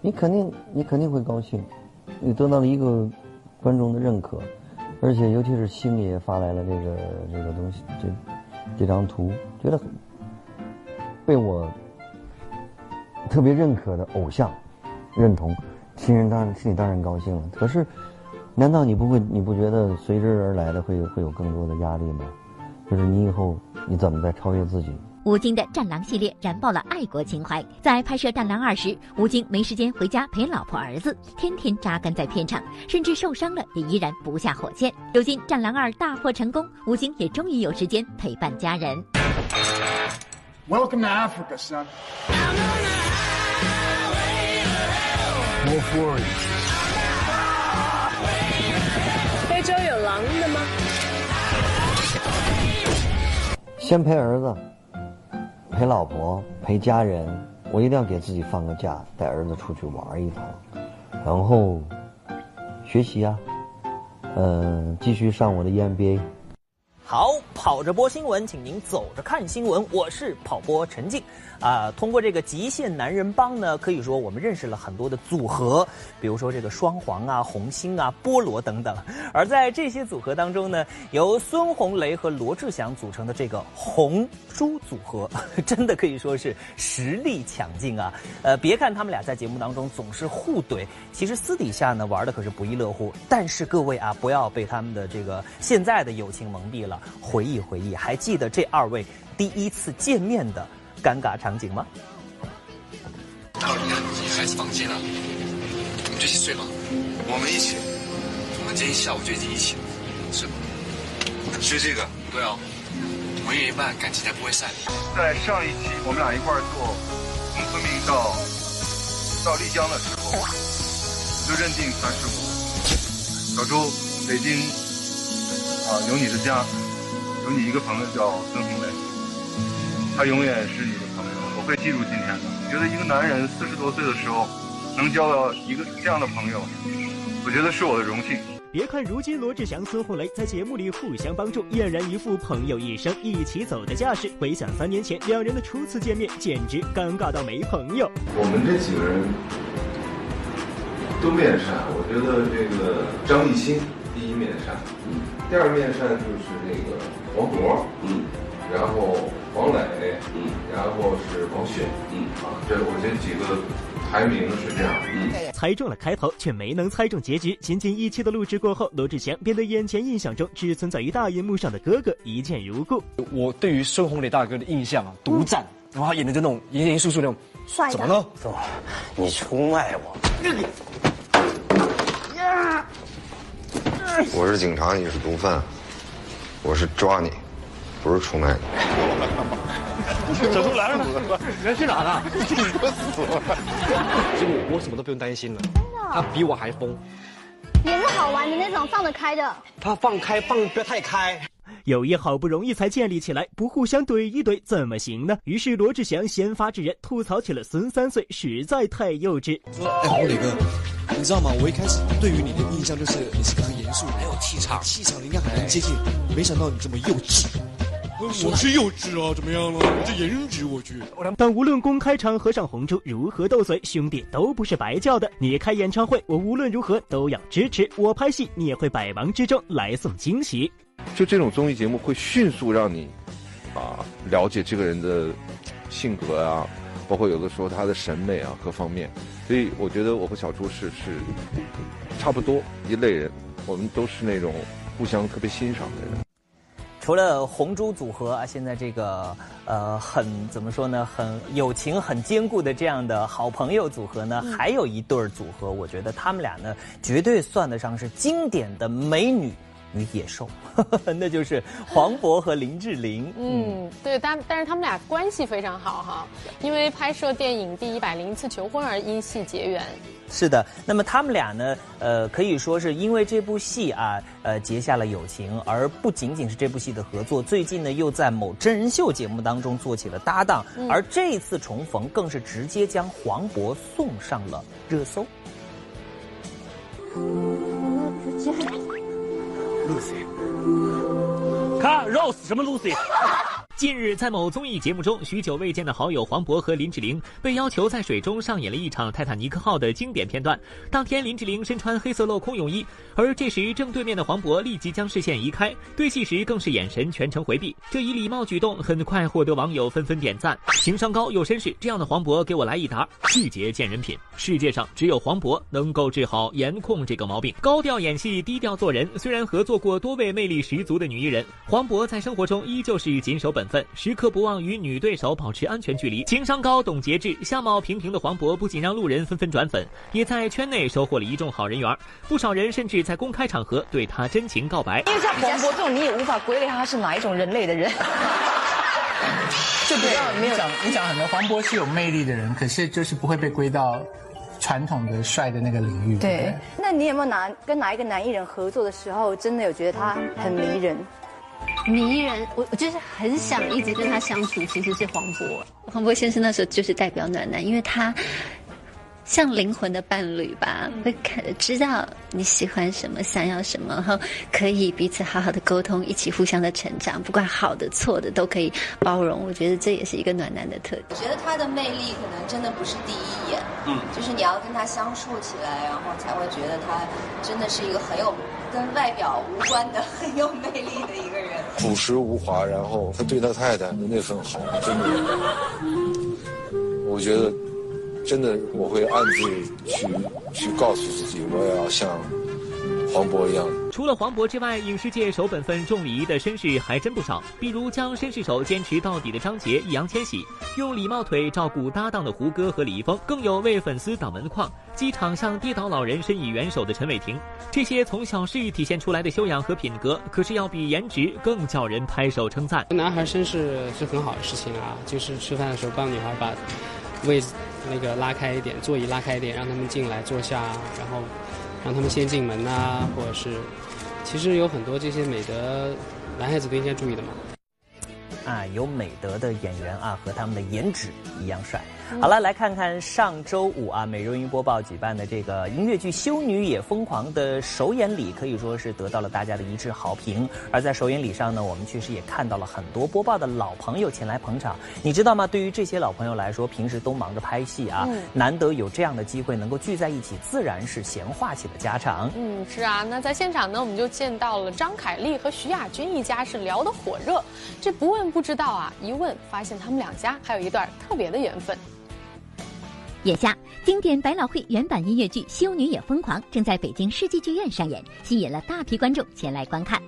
你肯定你肯定会高兴，你得到了一个。观众的认可，而且尤其是星爷发来了这个这个东西，这这张图，觉得很被我特别认可的偶像认同，心人当然心里当然高兴了。可是，难道你不会你不觉得随之而来的会会有更多的压力吗？就是你以后你怎么再超越自己？吴京的《战狼》系列燃爆了爱国情怀。在拍摄《战狼二》时，吴京没时间回家陪老婆儿子，天天扎根在片场，甚至受伤了也依然不下火线。如今《战狼二》大获成功，吴京也终于有时间陪伴家人。Welcome to Africa, son. No worries. 非洲有狼的吗？先陪儿子。陪老婆，陪家人，我一定要给自己放个假，带儿子出去玩一趟，然后学习啊，嗯、继续上我的 E EMBA。好，跑着播新闻，请您走着看新闻。我是跑播陈静，啊、通过这个极限男人帮呢，可以说我们认识了很多的组合，比如说这个双黄啊、红星啊、菠萝等等。而在这些组合当中呢，由孙红雷和罗志祥组成的这个红猪组合，真的可以说是实力强劲啊。呃，别看他们俩在节目当中总是互怼，其实私底下呢玩的可是不亦乐乎。但是各位啊，不要被他们的这个现在的友情蒙蔽了。回忆回忆，还记得这二位第一次见面的尴尬场景吗？到你你孩子房间了，你们就一起睡吧。我们一起，我们今天下午就已经一起了，是吗？睡这个？对啊，我们一半，感情才不会散。在上一期我们俩一块儿坐从昆明到到丽江的时候，就认定他是我。小周，北京啊，有你的家，有你一个朋友叫孙红雷，他永远是你的朋友，我会记住今天的。我觉得一个男人四十多岁的时候能交到一个这样的朋友，我觉得是我的荣幸。别看如今罗志祥、孙红雷在节目里互相帮助，俨然一副朋友一生一起走的架势。回想三年前两人的初次见面，简直尴尬到没朋友。我们这几个人都面善，我觉得这个张艺兴第一面善，嗯，第二面善就是那个黄渤，嗯，然后黄磊，嗯，然后是王迅，嗯，啊，这我这几个排名是这样，嗯。猜中了开头，却没能猜中结局。仅仅一期的录制过后，罗志祥便对眼前印象中只存在于大荧幕上的哥哥一见如故。我对于孙红雷大哥的印象啊，独占，然后他演的就那种严严肃肃那种，帅的怎么了？你出卖我！我是警察，你是毒贩，我是抓你，不是出卖的。小猪来了呢，人去哪了？死了！结果我什么都不用担心了，他比我还疯，也是好玩的那种，放得开的。他放开放不要太开。友谊好不容易才建立起来，不互相怼一怼怎么行呢？于是罗志祥先发制人，吐槽起了孙三岁实在太幼稚。哎，红磊哥，你知道吗？我一开始对于你的印象就是你是个很严肃、很有气场，气场应该很能接近，没想到你这么幼稚。我是幼稚啊，怎么样了？我这颜值我去。但无论公开场合上红猪如何斗嘴，兄弟都不是白叫的。你开演唱会，我无论如何都要支持；我拍戏，你也会百忙之中来送惊喜。就这种综艺节目会迅速让你啊了解这个人的性格啊，包括有的时候他的审美啊各方面，所以我觉得我和小猪是是差不多一类人，我们都是那种互相特别欣赏的人。除了红猪组合啊，现在这个呃很怎么说呢，很友情很坚固的这样的好朋友组合呢，嗯。还有一对儿组合，我觉得他们俩呢绝对算得上是经典的美女与野兽，那就是黄渤和林志玲。嗯，对，但但是他们俩关系非常好哈，因为拍摄电影《第一百零一次求婚》而因戏结缘。是的，那么他们俩呢，呃，可以说是因为这部戏啊，呃，结下了友情，而不仅仅是这部戏的合作，最近呢又在某真人秀节目当中做起了搭档，嗯而这一次重逢更是直接将黄渤送上了热搜。Lucy，看 Rose 什么 Lucy？近日，在某综艺节目中，许久未见的好友黄渤和林志玲被要求在水中上演了一场泰坦尼克号的经典片段。当天，林志玲身穿黑色镂空泳衣，而这时正对面的黄渤立即将视线移开，对戏时更是眼神全程回避。这一礼貌举动很快获得网友纷纷点赞。情商高又绅士，这样的黄渤给我来一打！细节见人品，世界上只有黄渤能够治好颜控这个毛病。高调演戏，低调做人。虽然合作过多位魅力十足的女艺人，渤在生活中依旧是谨守本分，时刻不忘与女对手保持安全距离。情商高，懂节制，相貌平平的黄渤不仅让路人纷纷转粉，也在圈内收获了一众好人缘。不少人甚至在公开场合对他真情告白。因为像黄渤这种，你也无法归类他是哪一种人类的人。就比较没有讲，你讲很多黄渤是有魅力的人，可是就是不会被归到传统的帅的那个领域。对对，那你有没有哪跟哪一个男艺人合作的时候，真的有觉得他很迷人？迷人，我我就是很想一直跟他相处。其实是黄渤，黄渤先生那时候就是代表暖男，因为他像灵魂的伴侣吧，会看知道你喜欢什么，想要什么，然后可以彼此好好的沟通，一起互相的成长，不管好的错的都可以包容。我觉得这也是一个暖男的特点。我觉得他的魅力可能真的不是第一眼，嗯，就是你要跟他相处起来，然后才会觉得他真的是一个很有跟外表无关的很有魅力的一个人。朴实无华，然后他对他太太的那份好，真的，我觉得真的我会暗自去去告诉自己，我也要像黄渤一样。除了黄渤之外，影视界守本分、重礼仪的绅士还真不少。比如将绅士手坚持到底的张杰、易烊千玺，用礼貌腿照顾搭档的胡歌和李易峰，更有为粉丝挡门框、机场向跌倒老人伸以援手的陈伟霆。这些从小事体现出来的修养和品格，可是要比颜值更叫人拍手称赞。男孩绅士是很好的事情啊，就是吃饭的时候帮女孩把位子那个拉开一点，座椅拉开一点，让他们进来坐下，然后让他们先进门呐、或者是，其实有很多这些美德，男孩子都应该注意的嘛。啊，有美德的演员啊，和他们的颜值一样帅。好了，来看看上周五啊，美容音播报举办的这个音乐剧《修女也疯狂》的首演礼，可以说是得到了大家的一致好评。而在首演礼上呢，我们确实也看到了很多播报的老朋友前来捧场。你知道吗？对于这些老朋友来说，平时都忙着拍戏啊，嗯难得有这样的机会能够聚在一起，自然是闲话起了家常。嗯，是啊，那在现场呢，我们就见到了张凯丽和徐亚军一家是聊得火热。这不问不知道啊，一问发现他们两家还有一段特别的缘分。眼下，经典百老汇原版音乐剧《修女也疯狂》正在北京世纪剧院上演，吸引了大批观众前来观看。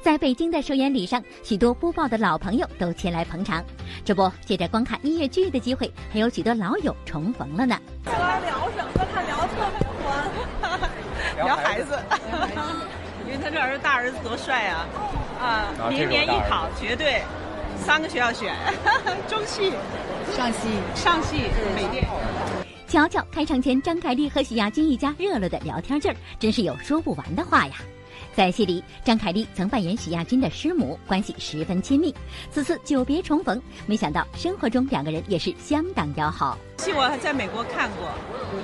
在北京的首演礼上，许多播报的老朋友都前来捧场。这不，借着观看音乐剧的机会，还有许多老友重逢了呢。聊什么？他聊特别欢，聊孩子，因为他这儿子大儿子多帅啊！啊明年艺考绝对三个学校选，中戏、上戏、上戏、北电。瞧瞧，开场前张凯丽和许亚军一家热络的聊天劲儿，真是有说不完的话呀。在戏里，张凯丽曾扮演许亚军的师母，关系十分亲密。此次久别重逢，没想到生活中两个人也是相当要好。戏我还在美国看过，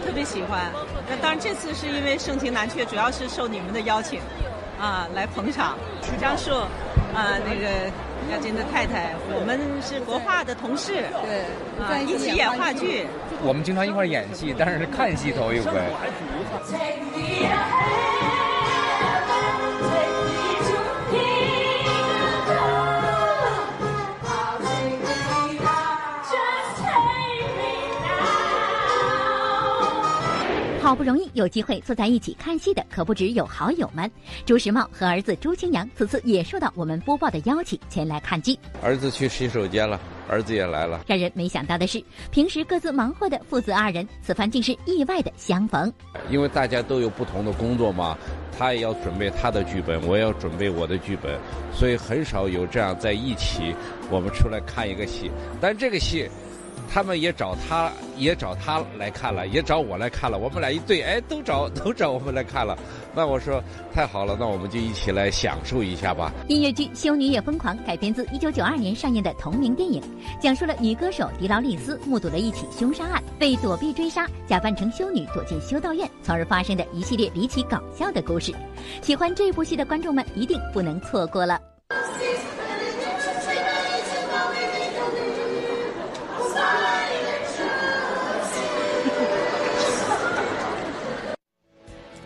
特别喜欢。那当然这次是因为盛情难却，主要是受你们的邀请，啊，来捧场。张树，啊，那个亚军的太太，我们是国画的同事，对，啊，一起演话剧。我们经常一块演戏，但是看戏头一回。好不容易有机会坐在一起看戏的，可不只有好友们。朱时茂和儿子朱清扬此次也受到我们播报的邀请前来看剧。儿子去洗手间了，儿子也来了。让人没想到的是，平时各自忙活的父子二人，此番竟是意外的相逢。因为大家都有不同的工作嘛，他也要准备他的剧本，我也要准备我的剧本，所以很少有这样在一起我们出来看一个戏。但这个戏，他们也找他，也找他来看了，也找我来看了，我们俩一对，哎，都找 都找我们来看了。那我说太好了，那我们就一起来享受一下吧。音乐剧《修女也疯狂》改编自1992年上映的同名电影，讲述了女歌手迪劳丽丝目睹了一起凶杀案，为躲避追杀，假扮成修女躲进修道院，从而发生的一系列离奇搞笑的故事。喜欢这部戏的观众们一定不能错过了。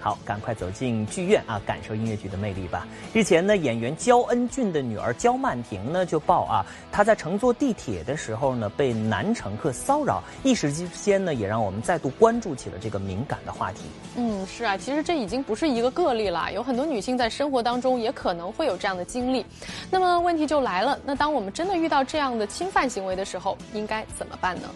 好，赶快走进剧院啊，感受音乐剧的魅力吧。日前呢，演员焦恩俊的女儿焦曼婷呢就报啊，她在乘坐地铁的时候呢被男乘客骚扰，一时之间呢也让我们再度关注起了这个敏感的话题。嗯，是啊，其实这已经不是一个个例了，有很多女性在生活当中也可能会有这样的经历。那么问题就来了，那当我们真的遇到这样的侵犯行为的时候，应该怎么办呢？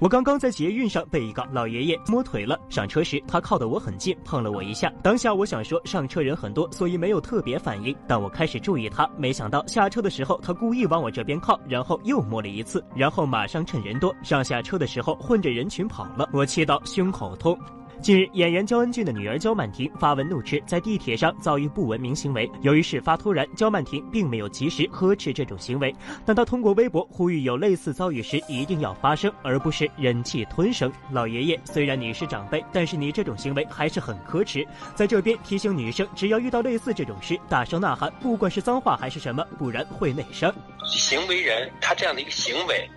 我刚刚在捷运上被一个老爷爷摸腿了，上车时他靠得我很近，碰了我一下。当下我想说上车人很多，所以没有特别反应。但我开始注意他，没想到下车的时候他故意往我这边靠，然后又摸了一次，然后马上趁人多上下车的时候混着人群跑了。我气到胸口痛。近日，演员焦恩俊的女儿焦曼婷发文怒斥在地铁上遭遇不文明行为。由于事发突然，焦曼婷并没有及时呵斥这种行为，但她通过微博呼吁有类似遭遇时一定要发声，而不是忍气吞声。老爷爷，虽然你是长辈，但是你这种行为还是很可耻。在这边提醒女生，只要遇到类似这种事，大声呐喊，不管是脏话还是什么，不然会内伤。行为人他这样的一个行为，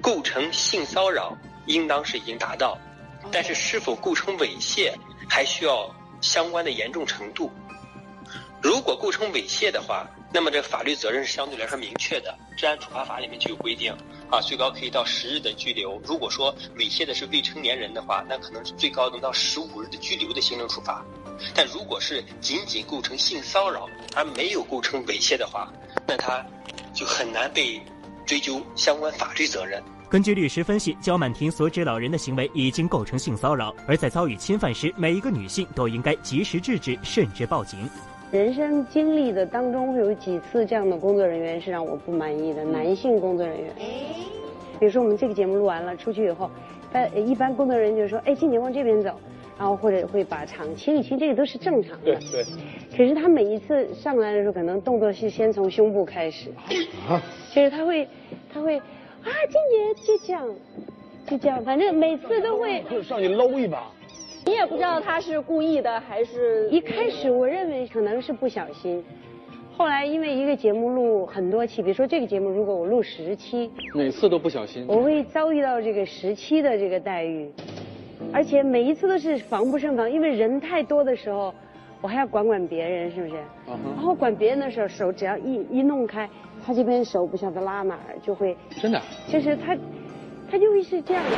构成性骚扰，应当是已经达到。但是是否构成猥亵，还需要相关的严重程度。如果构成猥亵的话，那么这法律责任是相对来说明确的，《治安处罚法》里面就有规定，啊，最高可以到十日的拘留。如果说猥亵的是未成年人的话，那可能是最高能到十五日的拘留的行政处罚。但如果是仅仅构成性骚扰而没有构成猥亵的话，那他就很难被追究相关法律责任。根据律师分析，焦满婷所指老人的行为已经构成性骚扰，而在遭遇侵犯时，每一个女性都应该及时制止，甚至报警。人生经历的当中，会有几次这样的工作人员是让我不满意的，男性工作人员。比如说，我们这个节目录完了，出去以后，他，一般工作人员就说：“哎，静姐往这边走。”然后或者会把场清一清，这个都是正常的。对对。可是他每一次上来的时候，可能动作是先从胸部开始。啊。就是他会，他会。啊，静姐就这样，就这样，反正每次都会就上去搂一把。你也不知道他是故意的还是？一开始我认为可能是不小心，后来因为一个节目录很多期，比如说这个节目如果我录十期，每次都不小心，我会遭遇到这个十期的这个待遇，而且每一次都是防不胜防，因为人太多的时候，我还要管管别人，是不是？然后管别人的时候，手只要一一弄开。他这边手不晓得拉哪儿，就会真的，就是他，他就会是这样的。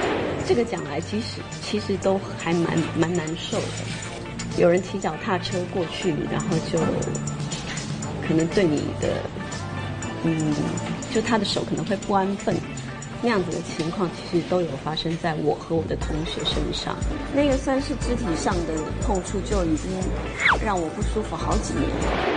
这个讲来，其实其实都还蛮蛮难受的。有人骑脚踏车过去，然后就可能对你的，嗯，就他的手可能会不安分。那样子的情况其实都有发生在我和我的同学身上，那个算是肢体上的碰触，就已经让我不舒服好几年。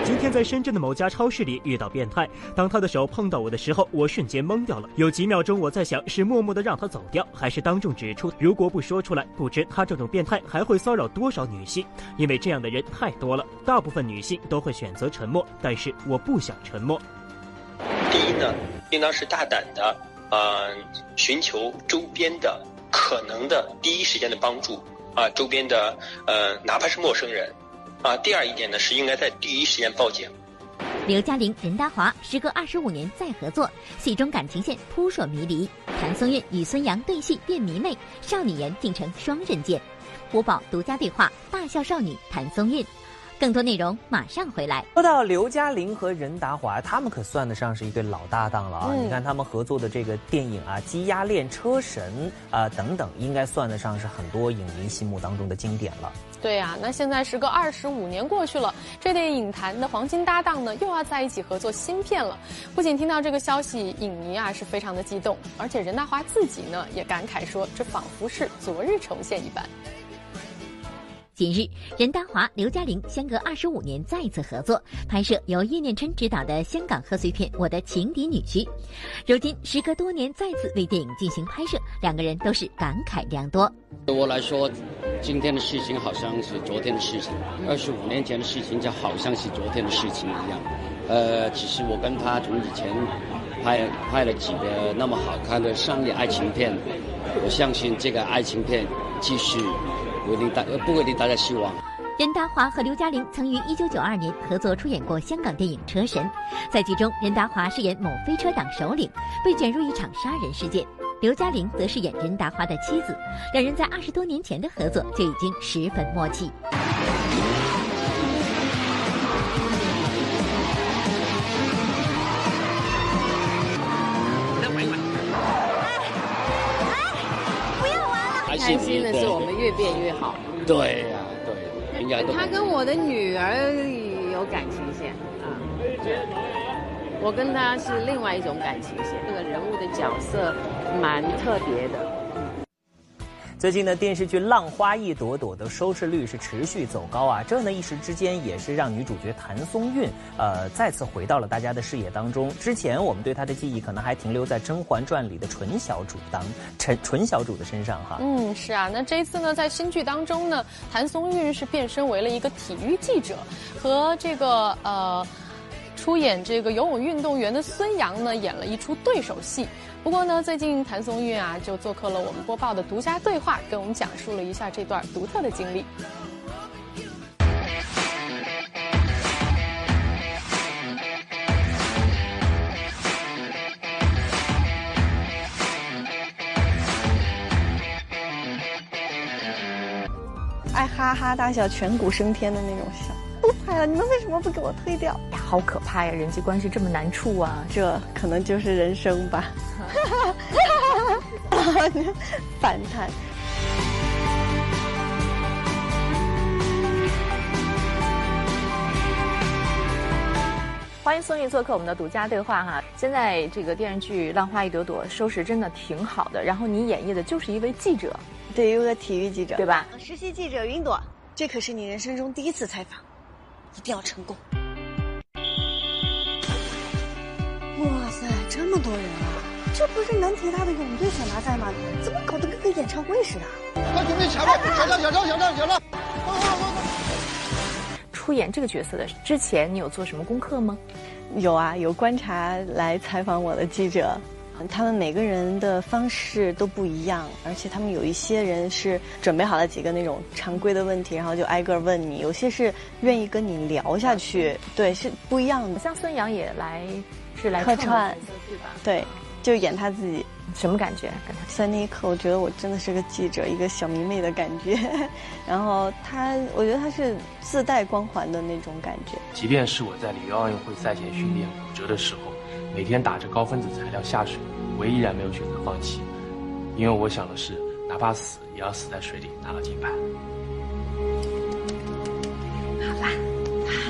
今天在深圳的某家超市里遇到变态，当他的手碰到我的时候，我瞬间懵掉了。有几秒钟我在想，是默默的让他走掉，还是当众指出？如果不说出来，不知他这种变态还会骚扰多少女性？因为这样的人太多了，大部分女性都会选择沉默，但是我不想沉默。第一呢，应当是大胆的。呃，寻求周边的可能的第一时间的帮助啊，周边的呃，哪怕是陌生人啊。第二一点呢，是应该在第一时间报警。刘嘉玲、任达华时隔二十五年再合作，戏中感情线扑朔迷离。谭松韵与孙杨对戏变迷妹，少女颜竟成双刃剑。播报独家对话，大笑少女谭松韵。更多内容马上回来。说到刘嘉玲和任达华，他们可算得上是一对老搭档了啊！你看他们合作的这个电影啊，《鸡鸭恋车神》啊等等，应该算得上是很多影迷心目当中的经典了。对呀，那现在时隔二十五年过去了，这对影坛的黄金搭档呢，又要在一起合作新片了。不仅听到这个消息，影迷啊是非常的激动，而且任达华自己呢也感慨说，这仿佛是昨日重现一般。近日，任达华、刘嘉玲相隔二十五年再次合作，拍摄由叶念琛执导的香港贺岁片《我的情敌女婿》。如今时隔多年再次为电影进行拍摄，两个人都是感慨良多。对我来说，今天的事情好像是昨天的事情，二十五年前的事情就好像是昨天的事情一样。呃，其实我跟他从以前拍拍了几个那么好看的商业爱情片，我相信这个爱情片继续。不令大不会令大家失望。任达华和刘嘉玲曾于1992年合作出演过香港电影《车神》，在剧中，任达华饰演某飞车党首领，被卷入一场杀人事件；刘嘉玲则饰演任达华的妻子。两人在二十多年前的合作就已经十分默契。开心的是我们越变越好。对呀，对，应该他跟我的女儿有感情线啊，我跟他是另外一种感情线。这个人物的角色蛮特别的。最近呢，电视剧《浪花一朵朵》的收视率是持续走高啊，这呢一时之间也是让女主角谭松韵呃再次回到了大家的视野当中。之前我们对她的记忆可能还停留在《甄嬛传》里的纯小主当 纯纯小主的身上哈。嗯，是啊，那这一次呢，在新剧当中呢，谭松韵是变身为了一个体育记者，和这个呃。出演这个游泳运动员的孙杨呢，演了一出对手戏。不过呢，最近谭松韵啊，就做客了我们播报的独家对话，跟我们讲述了一下这段独特的经历。爱哈哈大笑、颧骨升天的那种笑。不拍了，你们为什么不给我推掉？呀，好可怕呀！人际关系这么难处啊，这可能就是人生吧。反弹。欢迎宋轶做客我们的独家对话哈。现在这个电视剧《浪花一朵朵》收视真的挺好的，然后你演绎的就是一位记者，对，一个体育记者，对吧？实习记者云朵，这可是你人生中第一次采访。一定要成功！么多人啊！这不是南铁大的泳队选拔赛吗？怎么搞得跟个演唱会似的？快准备抢了！抢了！抢了！抢了！抢了！出演这个角色的之前，你有做什么功课吗？有啊，有观察来采访我的记者。他们每个人的方式都不一样，而且他们有一些人是准备好了几个那种常规的问题，然后就挨个问你；有些是愿意跟你聊下去，对，是不一样的。像孙杨也来，是来客串，对，就演他自己，什么感觉？在那一刻，我觉得我真的是个记者，一个小迷妹的感觉。然后他，我觉得他是自带光环的那种感觉。即便是我在里约奥运会赛前训练骨折的时候。每天打着高分子材料下水，我依然没有选择放弃，因为我想的是，哪怕死也要死在水里拿到金牌。好吧，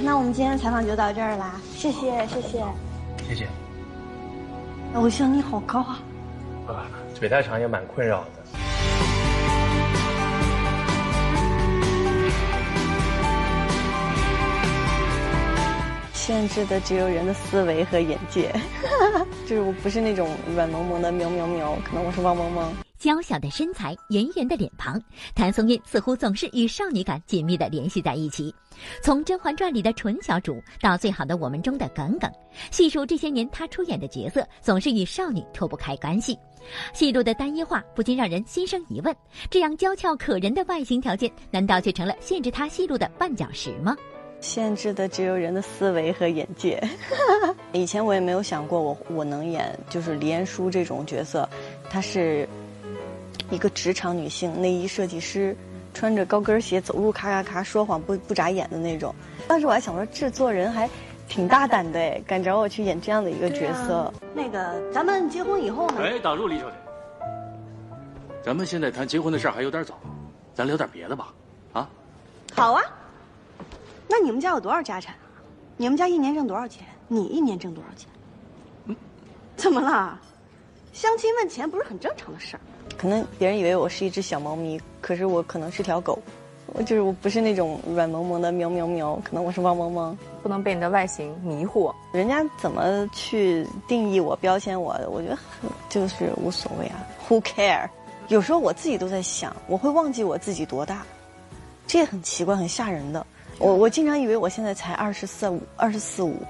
那我们今天采访就到这儿啦，谢谢谢谢，谢谢。偶像你好高啊！啊，腿太长也蛮困扰的。限制的只有人的思维和眼界，就是我不是那种软萌萌的喵喵喵，可能我是汪汪汪。娇小的身材，圆圆的脸庞，谭松韵似乎总是与少女感紧密的联系在一起。从《甄嬛传》里的纯小主，到《最好的我们》中的耿耿，细数这些年她出演的角色，总是与少女脱不开干系。戏路的单一化不禁让人心生疑问：这样娇俏可人的外形条件，难道却成了限制她戏路的绊脚石吗？限制的只有人的思维和眼界。以前我也没有想过，我我能演就是李彦淑这种角色，她是一个职场女性，内衣设计师，穿着高跟鞋走路咔咔咔说谎不不眨眼的那种。当时我还想说，制作人还挺大胆的哎，敢找我去演这样的一个角色。那个，咱们结婚以后呢？哎，打住，李小姐，咱们现在谈结婚的事还有点早，咱聊点别的吧，啊？好啊。那你们家有多少家产啊？你们家一年挣多少钱？你一年挣多少钱？嗯，怎么了？相亲问钱不是很正常的事儿。可能别人以为我是一只小猫咪，可是我可能是条狗。我就是我不是那种软萌萌的喵喵喵，可能我是汪汪汪。不能被你的外形迷惑。人家怎么去定义我、标签我？我觉得就是无所谓啊，Who care？有时候我自己都在想，我会忘记我自己多大，这也很奇怪，很吓人的。我我经常以为我现在才二十四五、二十四五，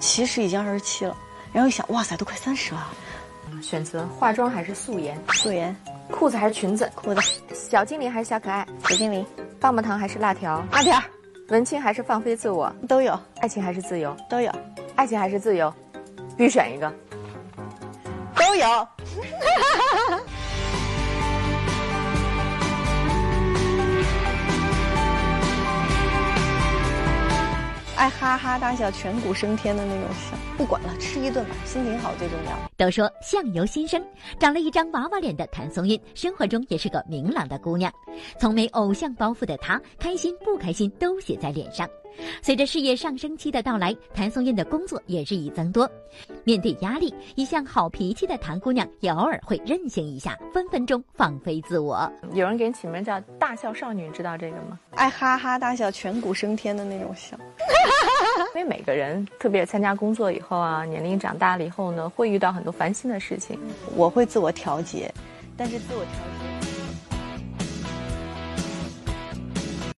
其实已经二十七了。然后一想，哇塞，都快三十了。选择化妆还是素颜？素颜。裤子还是裙子？裤子。小精灵还是小可爱？小精灵。棒棒糖还是辣条？辣条。文青还是放飞自我？都有。爱情还是自由？都有。爱情还是自由？必选一个。都有。爱哈哈大笑、颧骨升天的那种笑，不管了，吃一顿吧，心情好最重要。都说相由心生，长了一张娃娃脸的谭松韵，生活中也是个明朗的姑娘，从没偶像包袱的她，开心不开心都写在脸上。随着事业上升期的到来，谭松韵的工作也日益增多。面对压力，一向好脾气的谭姑娘也偶尔会任性一下，分分钟放飞自我。有人给你起名叫“大笑少女”，你知道这个吗？爱哈哈大笑、颧骨升天的那种笑。因为每个人，特别是参加工作以后啊，年龄长大了以后呢，会遇到很多烦心的事情。我会自我调节，但是自我调节。